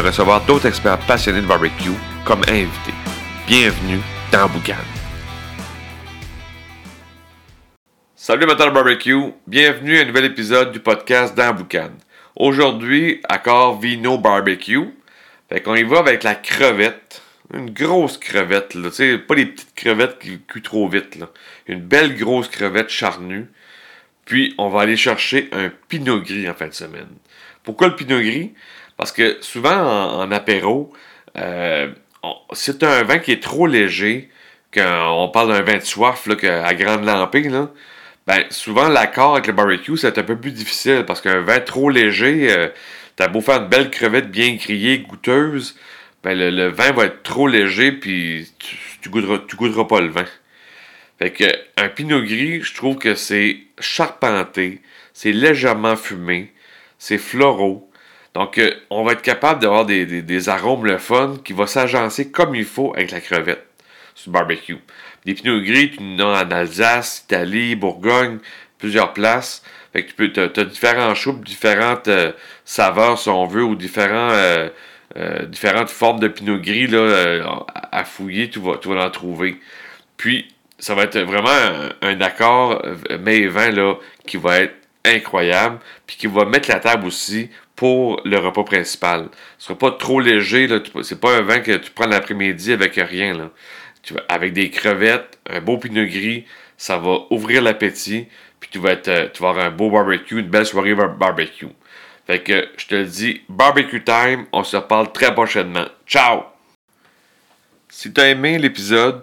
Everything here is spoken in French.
recevoir d'autres experts passionnés de barbecue comme invités. Bienvenue dans Boucan. Salut de barbecue, bienvenue à un nouvel épisode du podcast dans Boucan. Aujourd'hui, accord Vino Barbecue. Fait qu'on y va avec la crevette. Une grosse crevette, pas les petites crevettes qui cuient trop vite, là. Une belle grosse crevette charnue. Puis, on va aller chercher un pinot gris en fin de semaine. Pourquoi le pinot gris? Parce que souvent, en, apéro, euh, c'est un vin qui est trop léger, quand on parle d'un vin de soif là, à grande lampée, là, ben, souvent l'accord avec le barbecue, c'est un peu plus difficile parce qu'un vin trop léger, euh, t'as beau faire une belle crevette bien criée, goûteuse, ben, le, vin va être trop léger, puis tu, tu, goûteras, pas le vin. Fait que un pinot gris, je trouve que c'est charpenté, c'est légèrement fumé, c'est floraux. Donc, euh, on va être capable d'avoir des, des, arômes le fun qui vont s'agencer comme il faut avec la crevette sur le barbecue. Des pinots gris, tu en as en Alsace, Italie, Bourgogne, plusieurs places. Fait que tu peux, as, différents choux, différentes euh, saveurs si on veut, ou différents, euh, différentes formes de pinot gris là, à fouiller, tu vas, tu vas en trouver. Puis, ça va être vraiment un, accord mais et vin là, qui va être incroyable, puis qui va mettre la table aussi pour le repas principal. Ce sera pas trop léger. C'est pas un vin que tu prends l'après-midi avec rien, là. Tu avec des crevettes, un beau pinot gris, ça va ouvrir l'appétit, puis tu vas, être, euh, tu vas avoir un beau barbecue, une belle soirée barbecue. Fait que je te dis, barbecue time, on se parle très prochainement. Ciao! Si tu as aimé l'épisode,